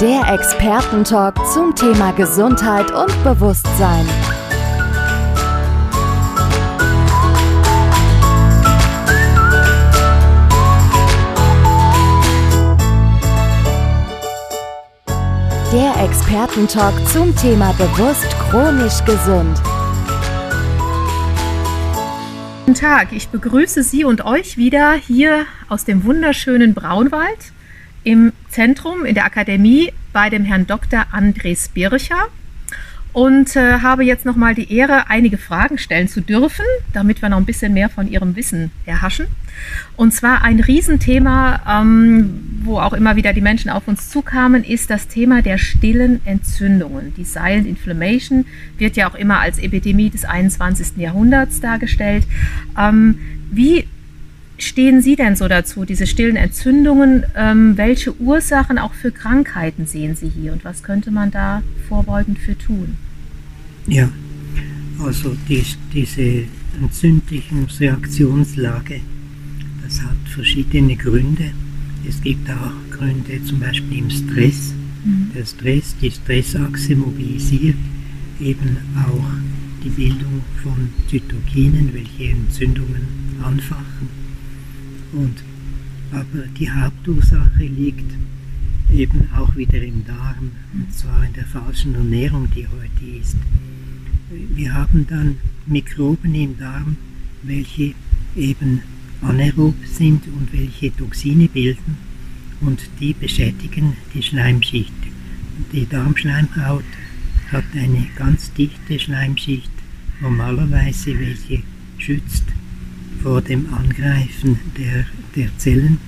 Der Expertentalk zum Thema Gesundheit und Bewusstsein. Der Expertentalk zum Thema bewusst chronisch gesund. Guten Tag, ich begrüße Sie und euch wieder hier aus dem wunderschönen Braunwald im Zentrum in der Akademie bei dem Herrn Dr. Andres Bircher und äh, habe jetzt nochmal die Ehre, einige Fragen stellen zu dürfen, damit wir noch ein bisschen mehr von Ihrem Wissen erhaschen. Und zwar ein Riesenthema, ähm, wo auch immer wieder die Menschen auf uns zukamen, ist das Thema der stillen Entzündungen. Die Silent Inflammation wird ja auch immer als Epidemie des 21. Jahrhunderts dargestellt. Ähm, wie stehen Sie denn so dazu, diese stillen Entzündungen? Ähm, welche Ursachen auch für Krankheiten sehen Sie hier und was könnte man da vorbeugend für tun? Ja, also die, diese entzündlichen Reaktionslage, das hat verschiedene Gründe. Es gibt auch Gründe zum Beispiel im Stress. Mhm. Der Stress, die Stressachse mobilisiert eben auch die Bildung von Zytokinen, welche Entzündungen anfachen. Und, aber die Hauptursache liegt eben auch wieder im Darm, und zwar in der falschen Ernährung, die heute ist wir haben dann Mikroben im Darm, welche eben anaerob sind und welche Toxine bilden und die beschädigen die Schleimschicht. Die Darmschleimhaut hat eine ganz dichte Schleimschicht, normalerweise welche schützt vor dem Angreifen der, der Zellen.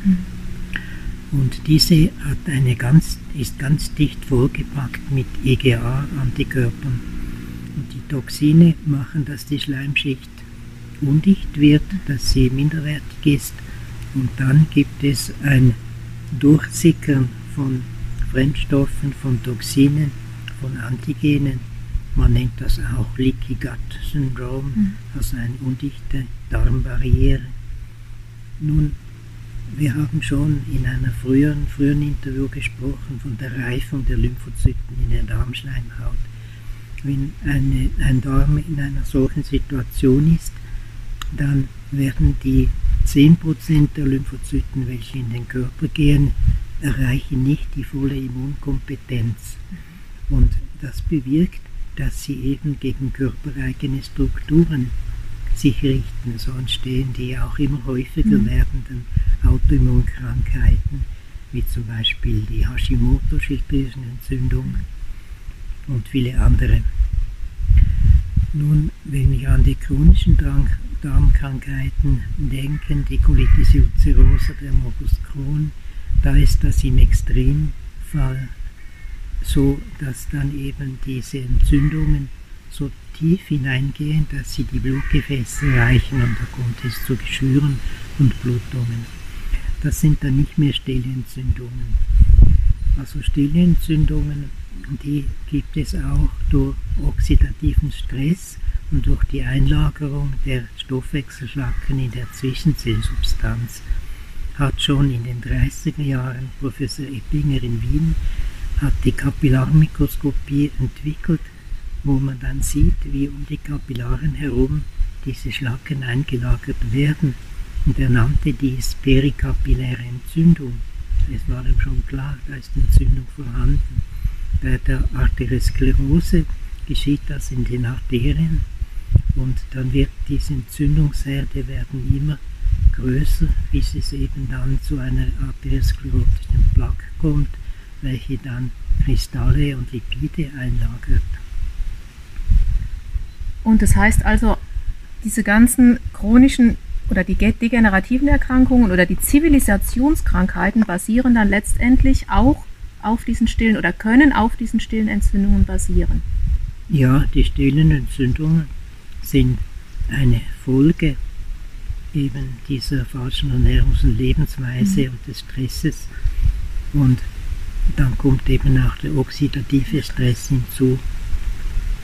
Und diese hat eine ganz, ist ganz dicht vollgepackt mit EGA-Antikörpern. Toxine machen, dass die Schleimschicht undicht wird, dass sie minderwertig ist und dann gibt es ein Durchsickern von Fremdstoffen, von Toxinen, von Antigenen. Man nennt das auch Leaky Gut Syndrome, mhm. also eine undichte Darmbarriere. Nun, wir haben schon in einem früheren, früheren Interview gesprochen von der Reifung der Lymphozyten in der Darmschleimhaut wenn eine, ein Darm in einer solchen Situation ist, dann werden die 10% der Lymphozyten, welche in den Körper gehen, erreichen nicht die volle Immunkompetenz. Und das bewirkt, dass sie eben gegen körpereigene Strukturen sich richten. So entstehen die auch immer häufiger mhm. werdenden Autoimmunkrankheiten, wie zum Beispiel die Hashimoto-Schilddrüsenentzündung und viele andere. Nun, wenn wir an die chronischen Darmkrankheiten denken, die Colitis ulcerosa, der Morbus Crohn, da ist das im Extremfall so, dass dann eben diese Entzündungen so tief hineingehen, dass sie die Blutgefäße erreichen und da kommt es zu Geschwüren und Blutungen. Das sind dann nicht mehr Stellentzündungen. Also Stellentzündungen die gibt es auch durch oxidativen Stress und durch die Einlagerung der Stoffwechselschlacken in der Zwischenzellsubstanz. Hat schon in den 30er Jahren Professor Eppinger in Wien hat die Kapillarmikroskopie entwickelt, wo man dann sieht, wie um die Kapillaren herum diese Schlacken eingelagert werden. Und er nannte dies perikapilläre Entzündung. Es war ihm schon klar, da ist Entzündung vorhanden. Bei der Arteriosklerose geschieht das in den Arterien und dann wird diese Entzündungsherde werden immer größer, bis es eben dann zu einer arteriosklerotischen Plaque kommt, welche dann Kristalle und Lipide einlagert. Und das heißt also, diese ganzen chronischen oder die degenerativen Erkrankungen oder die Zivilisationskrankheiten basieren dann letztendlich auch auf diesen stillen oder können auf diesen stillen Entzündungen basieren. Ja, die stillen Entzündungen sind eine Folge eben dieser falschen Ernährungs- und Lebensweise mhm. und des Stresses. Und dann kommt eben auch der oxidative Stress hinzu.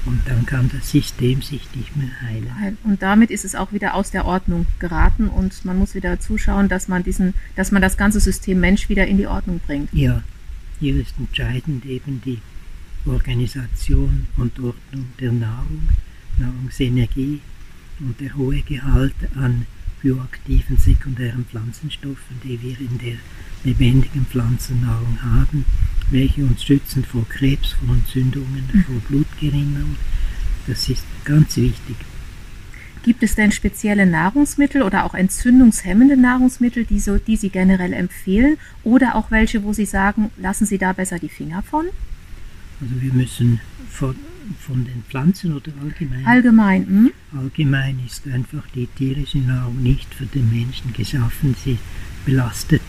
Und dann kann das System sich nicht mehr heilen. Und damit ist es auch wieder aus der Ordnung geraten und man muss wieder zuschauen, dass man diesen, dass man das ganze System Mensch wieder in die Ordnung bringt. Ja, hier ist entscheidend eben die Organisation und Ordnung der Nahrung, Nahrungsenergie und der hohe Gehalt an bioaktiven sekundären Pflanzenstoffen, die wir in der lebendigen Pflanzennahrung haben, welche uns schützen vor Krebs, vor Entzündungen, mhm. vor Blutgerinnung. Das ist ganz wichtig. Gibt es denn spezielle Nahrungsmittel oder auch entzündungshemmende Nahrungsmittel, die, so, die Sie generell empfehlen? Oder auch welche, wo Sie sagen, lassen Sie da besser die Finger von? Also wir müssen von, von den Pflanzen oder allgemein? Allgemein. Hm? Allgemein ist einfach die tierische Nahrung nicht für den Menschen geschaffen. Sie belastet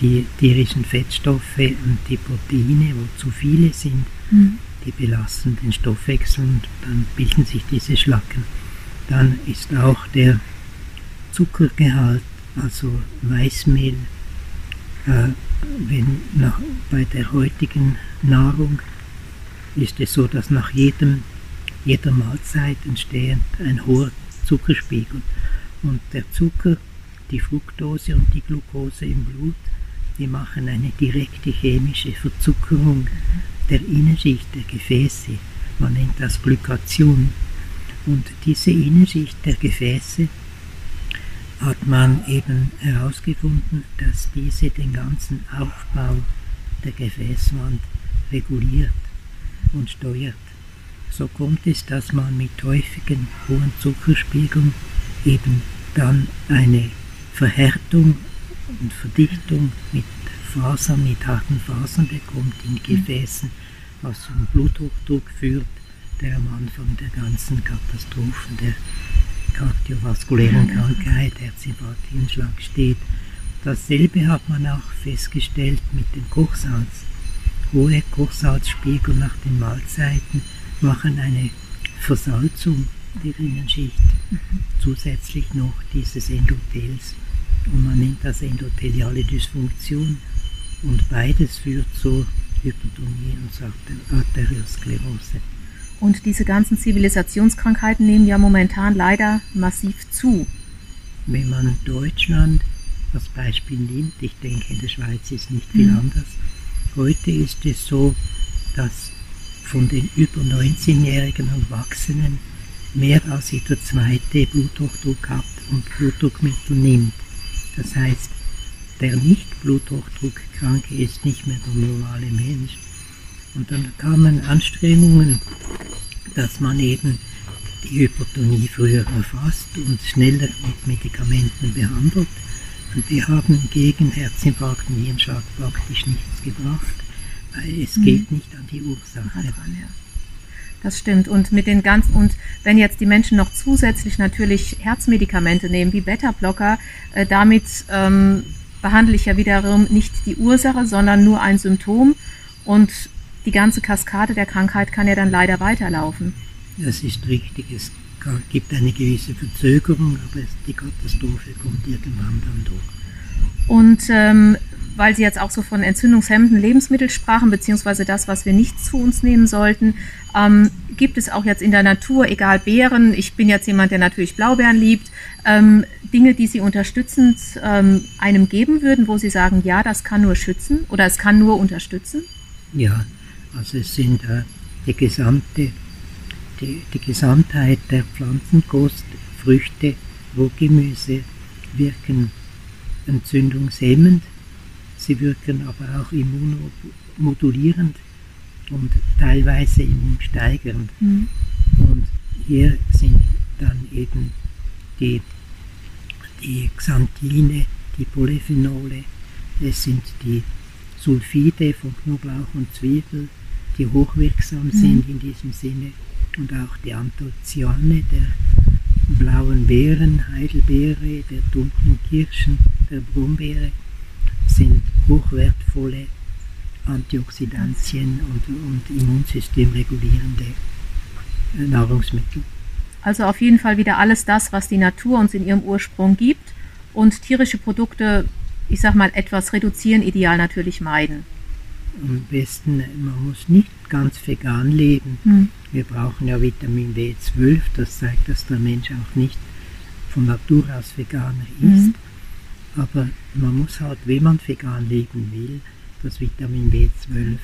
die tierischen Fettstoffe und die Proteine, wo zu viele sind, mhm. die belasten den Stoffwechsel und dann bilden sich diese Schlacken. Dann ist auch der Zuckergehalt, also Weißmehl, äh, wenn nach, bei der heutigen Nahrung ist es so, dass nach jedem, jeder Mahlzeit entsteht ein hoher Zuckerspiegel. Und der Zucker, die Fructose und die Glucose im Blut die machen eine direkte chemische Verzuckerung der Innenschicht der Gefäße. Man nennt das Glykation. Und diese Innenschicht der Gefäße hat man eben herausgefunden, dass diese den ganzen Aufbau der Gefäßwand reguliert und steuert. So kommt es, dass man mit häufigen hohen Zuckerspiegeln eben dann eine Verhärtung und Verdichtung mit Fasern, mit harten Fasern bekommt in Gefäßen, was zum Bluthochdruck führt, der am Anfang der ganzen Katastrophen der kardiovaskulären Krankheit, Herzinfarkt, Hirnschlag steht. Dasselbe hat man auch festgestellt mit dem Kochsalz. Hohe Kochsalzspiegel nach den Mahlzeiten machen eine Versalzung der Innenschicht, mhm. zusätzlich noch dieses Endothels und man nennt das endotheliale Dysfunktion. Und beides führt zur Hypertonie und zur Arteriosklerose. Und diese ganzen Zivilisationskrankheiten nehmen ja momentan leider massiv zu. Wenn man Deutschland als Beispiel nimmt, ich denke in der Schweiz ist nicht viel mhm. anders, heute ist es so, dass von den über 19-jährigen Erwachsenen mehr als jeder zweite Bluthochdruck hat und Blutdruckmittel nimmt. Das heißt, der nicht Bluthochdruckkranke ist nicht mehr der normale Mensch. Und dann kamen Anstrengungen, dass man eben die Hypertonie früher erfasst und schneller mit Medikamenten behandelt. Und die haben gegen Herzinfarkt und Hirnschlag praktisch nichts gebracht, weil es mhm. geht nicht an die Ursache. Dran, ja. Das stimmt. Und mit den ganzen, und wenn jetzt die Menschen noch zusätzlich natürlich Herzmedikamente nehmen, wie Beta-Blocker, äh, damit ähm, behandle ich ja wiederum nicht die Ursache, sondern nur ein Symptom. Und die ganze Kaskade der Krankheit kann ja dann leider weiterlaufen. Das ist richtig. Es gibt eine gewisse Verzögerung, aber die Katastrophe kommt irgendwann dann durch. Und ähm, weil Sie jetzt auch so von entzündungshemmenden Lebensmitteln sprachen, beziehungsweise das, was wir nicht zu uns nehmen sollten, ähm, gibt es auch jetzt in der Natur, egal Beeren, ich bin jetzt jemand, der natürlich Blaubeeren liebt, ähm, Dinge, die Sie unterstützend ähm, einem geben würden, wo Sie sagen, ja, das kann nur schützen oder es kann nur unterstützen? Ja, also es sind äh, die gesamte, die, die Gesamtheit der Pflanzenkost, Früchte, Rohgemüse wirken entzündungshemmend Sie wirken aber auch immunomodulierend und teilweise im Steigern. Mhm. Und hier sind dann eben die, die Xanthine, die Polyphenole, es sind die Sulfide von Knoblauch und Zwiebel, die hochwirksam mhm. sind in diesem Sinne und auch die Anthocyane der blauen Beeren, Heidelbeere, der dunklen Kirschen, der Brombeere sind hochwertvolle Antioxidantien und, und immunsystemregulierende äh, Nahrungsmittel. Also auf jeden Fall wieder alles das, was die Natur uns in ihrem Ursprung gibt und tierische Produkte, ich sag mal, etwas reduzieren, ideal natürlich meiden. Am besten, man muss nicht ganz vegan leben. Hm. Wir brauchen ja Vitamin B12, das zeigt, dass der Mensch auch nicht von Natur aus Veganer ist. Hm. Aber man muss halt, wenn man vegan leben will, das Vitamin B12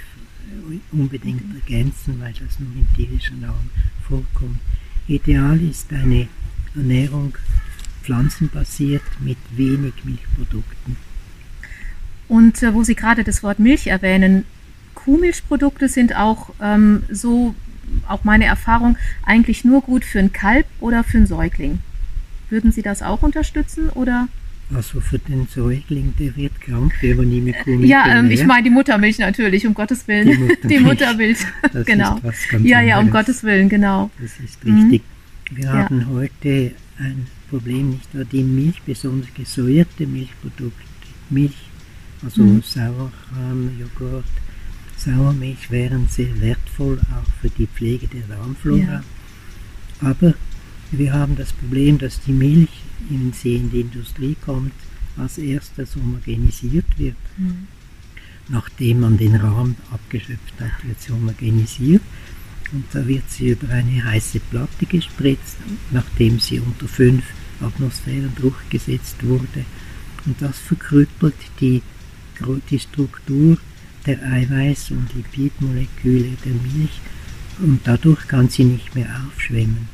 unbedingt ergänzen, weil das nur in tierischer Nahrung vorkommt. Ideal ist eine Ernährung pflanzenbasiert mit wenig Milchprodukten. Und äh, wo Sie gerade das Wort Milch erwähnen, Kuhmilchprodukte sind auch ähm, so, auch meine Erfahrung, eigentlich nur gut für ein Kalb oder für einen Säugling. Würden Sie das auch unterstützen oder? Also für den Säugling, der wird krank, der aber nie mit Kuhmilch Ja, ähm, ich meine die Muttermilch natürlich, um Gottes Willen. Die Muttermilch. Die Muttermilch. Das genau. ja, ja, um Gottes Willen, genau. Das ist richtig. Mhm. Wir ja. haben heute ein Problem, nicht nur die Milch, besonders gesäuerte Milchprodukte, Milch, also mhm. Sauerrahm, Joghurt, Sauermilch wären sehr wertvoll, auch für die Pflege der Darmflora. Ja. Aber wir haben das Problem, dass die Milch in sie in die Industrie kommt, als erstes homogenisiert wird. Mhm. Nachdem man den Rahmen abgeschöpft hat, wird sie homogenisiert und da wird sie über eine heiße Platte gespritzt, nachdem sie unter 5 Atmosphären Druck gesetzt wurde. Und das verkrüppelt die, die Struktur der Eiweiß- und Lipidmoleküle der Milch und dadurch kann sie nicht mehr aufschwemmen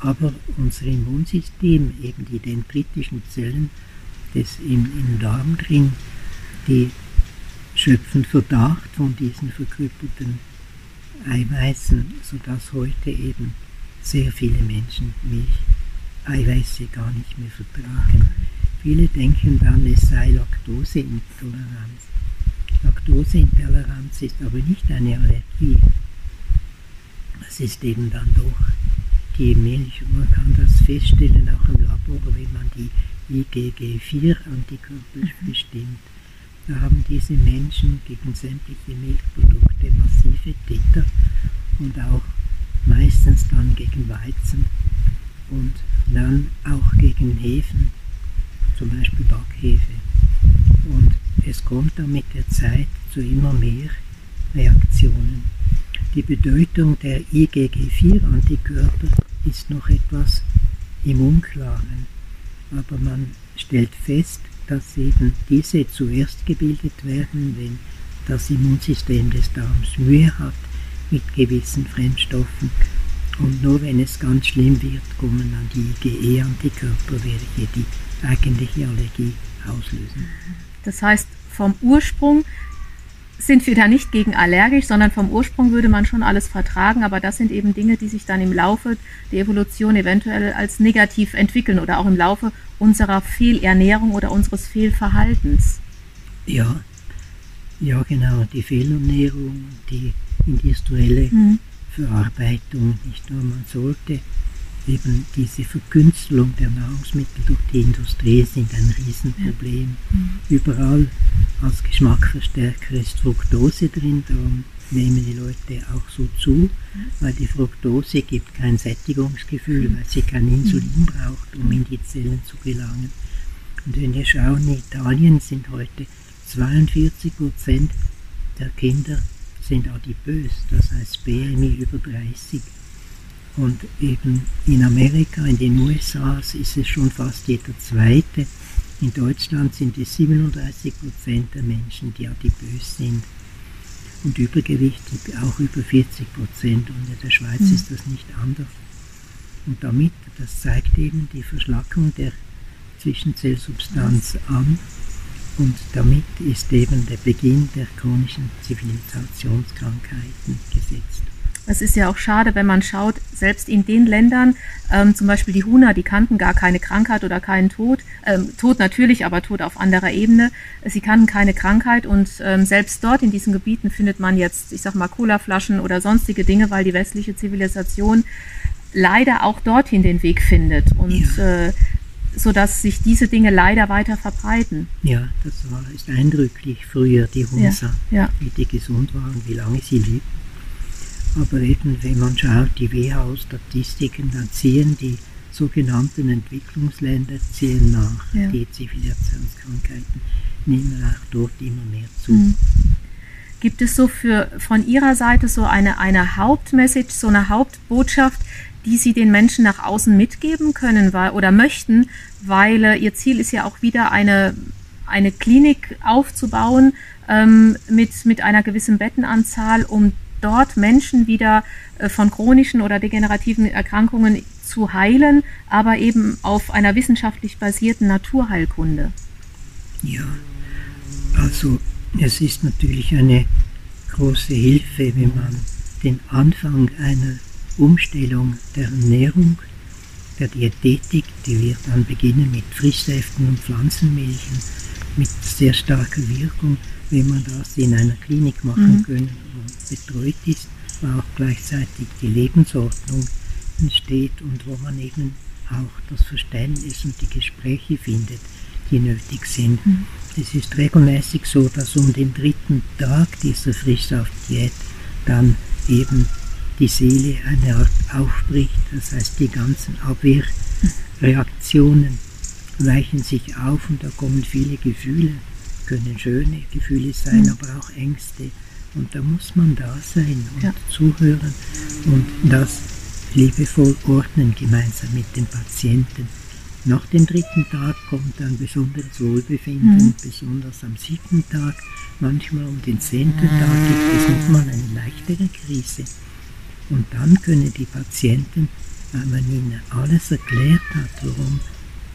aber unser Immunsystem, eben die dendritischen Zellen des im, im Darm drin, die schöpfen Verdacht von diesen verkrüppelten Eiweißen, sodass heute eben sehr viele Menschen Milch, Eiweiße gar nicht mehr vertragen. Viele denken dann, es sei Laktoseintoleranz. Laktoseintoleranz ist aber nicht eine Allergie. Es ist eben dann doch die Milch. Man kann das feststellen auch im Labor, wenn man die IgG4-Antikörper mhm. bestimmt. Da haben diese Menschen gegen sämtliche Milchprodukte massive Titter und auch meistens dann gegen Weizen und dann auch gegen Hefen, zum Beispiel Backhefe. Und es kommt dann mit der Zeit zu immer mehr Reaktionen. Die Bedeutung der IgG4-Antikörper ist noch etwas im Unklaren, aber man stellt fest, dass eben diese zuerst gebildet werden, wenn das Immunsystem des Darms Mühe hat mit gewissen Fremdstoffen und nur wenn es ganz schlimm wird, kommen dann die IgE-Antikörper, welche die eigentliche Allergie auslösen. Das heißt, vom Ursprung sind wir da nicht gegen allergisch, sondern vom Ursprung würde man schon alles vertragen, aber das sind eben Dinge, die sich dann im Laufe der Evolution eventuell als negativ entwickeln oder auch im Laufe unserer Fehlernährung oder unseres Fehlverhaltens. Ja, ja genau, die Fehlernährung, die industrielle hm. Verarbeitung, nicht nur man sollte eben diese Verkünstelung der Nahrungsmittel durch die Industrie sind ein Riesenproblem. Mhm. Überall als Geschmackverstärker ist Fructose drin, darum nehmen die Leute auch so zu, weil die Fructose gibt kein Sättigungsgefühl, weil sie kein Insulin braucht, um in die Zellen zu gelangen. Und wenn wir schauen, in Italien sind heute 42 Prozent der Kinder sind adipös, das heißt BMI über 30. Und eben in Amerika, in den USA ist es schon fast jeder zweite. In Deutschland sind es 37 Prozent der Menschen, die adipös sind. Und Übergewicht auch über 40 Prozent. Und in der Schweiz mhm. ist das nicht anders. Und damit, das zeigt eben die Verschlackung der Zwischenzellsubstanz an. Und damit ist eben der Beginn der chronischen Zivilisationskrankheiten gesetzt. Es ist ja auch schade, wenn man schaut, selbst in den Ländern, ähm, zum Beispiel die Huna, die kannten gar keine Krankheit oder keinen Tod. Ähm, Tod natürlich, aber Tod auf anderer Ebene. Sie kannten keine Krankheit und ähm, selbst dort in diesen Gebieten findet man jetzt, ich sag mal, Colaflaschen oder sonstige Dinge, weil die westliche Zivilisation leider auch dorthin den Weg findet. Und ja. äh, sodass sich diese Dinge leider weiter verbreiten. Ja, das war ist eindrücklich früher, die Hunsa, ja, ja. wie die gesund waren, wie lange sie lebten. Aber eben, wenn man schaut, die WHO-Statistiken, dann ziehen die sogenannten Entwicklungsländer ziehen nach. Ja. Die Zivilisationskrankheiten nehmen auch dort immer mehr zu. Mhm. Gibt es so für, von Ihrer Seite so eine, eine Hauptmessage, so eine Hauptbotschaft, die Sie den Menschen nach außen mitgeben können weil, oder möchten, weil äh, Ihr Ziel ist ja auch wieder eine, eine Klinik aufzubauen ähm, mit, mit einer gewissen Bettenanzahl, um dort Menschen wieder äh, von chronischen oder degenerativen Erkrankungen zu heilen, aber eben auf einer wissenschaftlich basierten Naturheilkunde. Ja, also es ist natürlich eine große Hilfe, wenn man den Anfang einer Umstellung der Ernährung, der Diätetik, die wird dann beginnen mit Frischsäften und Pflanzenmilchen mit sehr starker Wirkung, wenn man das in einer Klinik machen mhm. können und betreut ist, wo auch gleichzeitig die Lebensordnung entsteht und wo man eben auch das Verständnis und die Gespräche findet, die nötig sind. Mhm. Es ist regelmäßig so, dass um den dritten Tag dieser Frischsaftdiät dann eben die Seele eine Art aufbricht. Das heißt, die ganzen Abwehrreaktionen weichen sich auf und da kommen viele Gefühle, können schöne Gefühle sein, mhm. aber auch Ängste. Und da muss man da sein und ja. zuhören und das liebevoll ordnen gemeinsam mit dem Patienten. Nach dem dritten Tag kommt dann besonderes Wohlbefinden, mhm. besonders am siebten Tag. Manchmal um den zehnten Tag gibt es nochmal eine leichtere Krise. Und dann können die Patienten, weil man ihnen alles erklärt hat, warum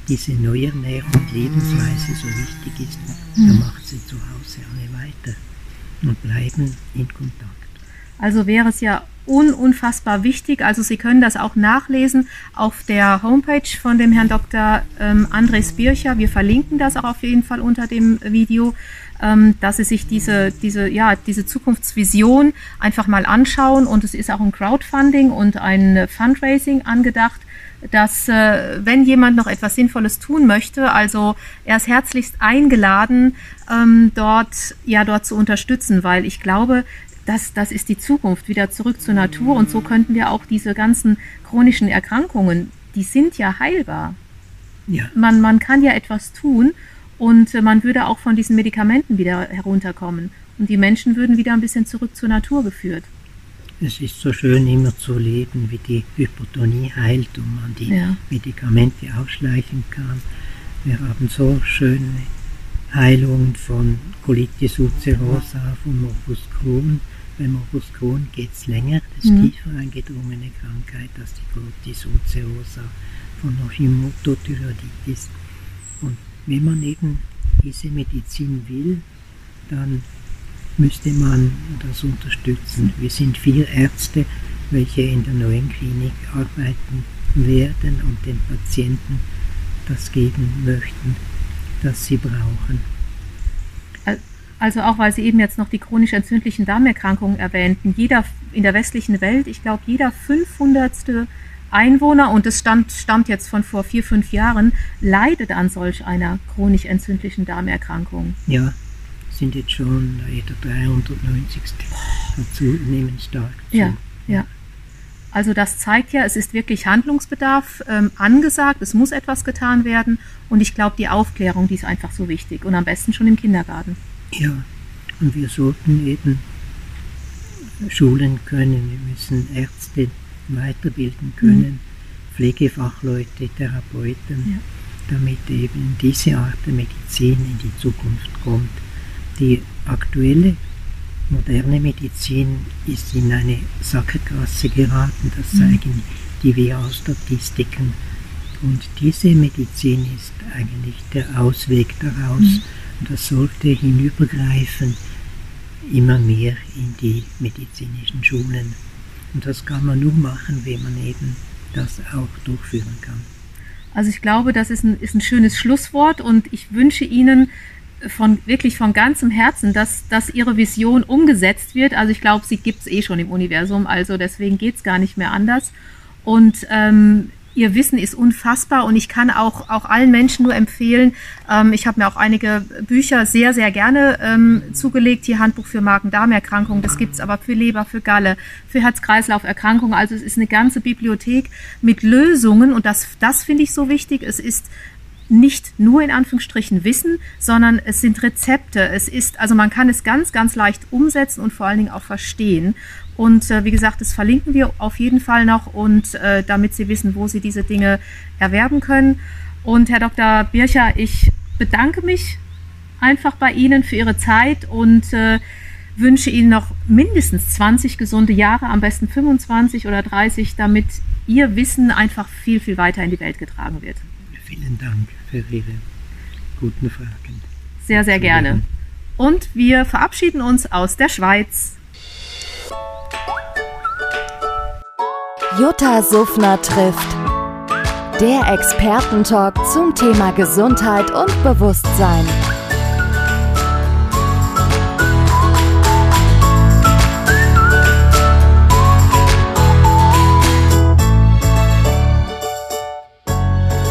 diese neue Ernährung und Lebensweise so wichtig ist, mhm. dann macht sie zu Hause alle weiter und bleiben in Kontakt. Also wäre es ja un unfassbar wichtig. Also Sie können das auch nachlesen auf der Homepage von dem Herrn Dr. Ähm, Andres Bircher. Wir verlinken das auch auf jeden Fall unter dem Video ähm, dass sie sich diese, diese, ja, diese Zukunftsvision einfach mal anschauen. Und es ist auch ein Crowdfunding und ein Fundraising angedacht, dass äh, wenn jemand noch etwas Sinnvolles tun möchte, also er ist herzlichst eingeladen, ähm, dort, ja, dort zu unterstützen, weil ich glaube, das, das ist die Zukunft, wieder zurück zur Natur. Und so könnten wir auch diese ganzen chronischen Erkrankungen, die sind ja heilbar. Ja. Man, man kann ja etwas tun und äh, man würde auch von diesen Medikamenten wieder herunterkommen. Und die Menschen würden wieder ein bisschen zurück zur Natur geführt. Es ist so schön, immer zu leben, wie die Hypotonie heilt und man die ja. Medikamente ausschleichen kann. Wir haben so schöne Heilungen von Colitis ulcerosa, von Morbus Crohn. Bei Morbus Crohn geht es länger, das ist mhm. tiefer eingedrungene Krankheit als die Colitis ulcerosa von Hashimoto-Thyreoiditis. Und wenn man eben diese Medizin will, dann müsste man das unterstützen. Wir sind vier Ärzte, welche in der neuen Klinik arbeiten werden und den Patienten das geben möchten, das sie brauchen. Also auch, weil Sie eben jetzt noch die chronisch entzündlichen Darmerkrankungen erwähnten. Jeder in der westlichen Welt, ich glaube, jeder 500. Einwohner, und es stammt, stammt jetzt von vor vier, fünf Jahren, leidet an solch einer chronisch entzündlichen Darmerkrankung. Ja, sind jetzt schon jeder 390. dazu nehmen stark zu. Ja, ja. Also das zeigt ja, es ist wirklich Handlungsbedarf ähm, angesagt, es muss etwas getan werden und ich glaube, die Aufklärung, die ist einfach so wichtig und am besten schon im Kindergarten. Ja, und wir sollten eben schulen können, wir müssen Ärzte weiterbilden können, mhm. Pflegefachleute, Therapeuten, ja. damit eben diese Art der Medizin in die Zukunft kommt. Die aktuelle moderne Medizin ist in eine Sackgasse geraten, das mhm. zeigen die WHO-Statistiken. Und diese Medizin ist eigentlich der Ausweg daraus. Mhm. Und das sollte hinübergreifen immer mehr in die medizinischen Schulen. Und das kann man nur machen, wenn man eben das auch durchführen kann. Also ich glaube, das ist ein, ist ein schönes Schlusswort und ich wünsche Ihnen von wirklich von ganzem Herzen, dass, dass Ihre Vision umgesetzt wird. Also ich glaube, sie gibt es eh schon im Universum, also deswegen geht es gar nicht mehr anders. Und ähm, Ihr Wissen ist unfassbar und ich kann auch, auch allen Menschen nur empfehlen, ähm, ich habe mir auch einige Bücher sehr, sehr gerne ähm, zugelegt, hier Handbuch für Magen-Darm-Erkrankungen, das gibt's aber für Leber, für Galle, für Herz-Kreislauf-Erkrankungen, also es ist eine ganze Bibliothek mit Lösungen und das, das finde ich so wichtig, es ist nicht nur in Anführungsstrichen Wissen, sondern es sind Rezepte. Es ist, also man kann es ganz, ganz leicht umsetzen und vor allen Dingen auch verstehen. Und äh, wie gesagt, das verlinken wir auf jeden Fall noch und äh, damit Sie wissen, wo Sie diese Dinge erwerben können. Und Herr Dr. Bircher, ich bedanke mich einfach bei Ihnen für Ihre Zeit und äh, wünsche Ihnen noch mindestens 20 gesunde Jahre, am besten 25 oder 30, damit Ihr Wissen einfach viel, viel weiter in die Welt getragen wird. Vielen Dank für Ihre guten Fragen. Sehr, sehr gerne. Und wir verabschieden uns aus der Schweiz. Jutta Suffner trifft. Der Expertentalk zum Thema Gesundheit und Bewusstsein.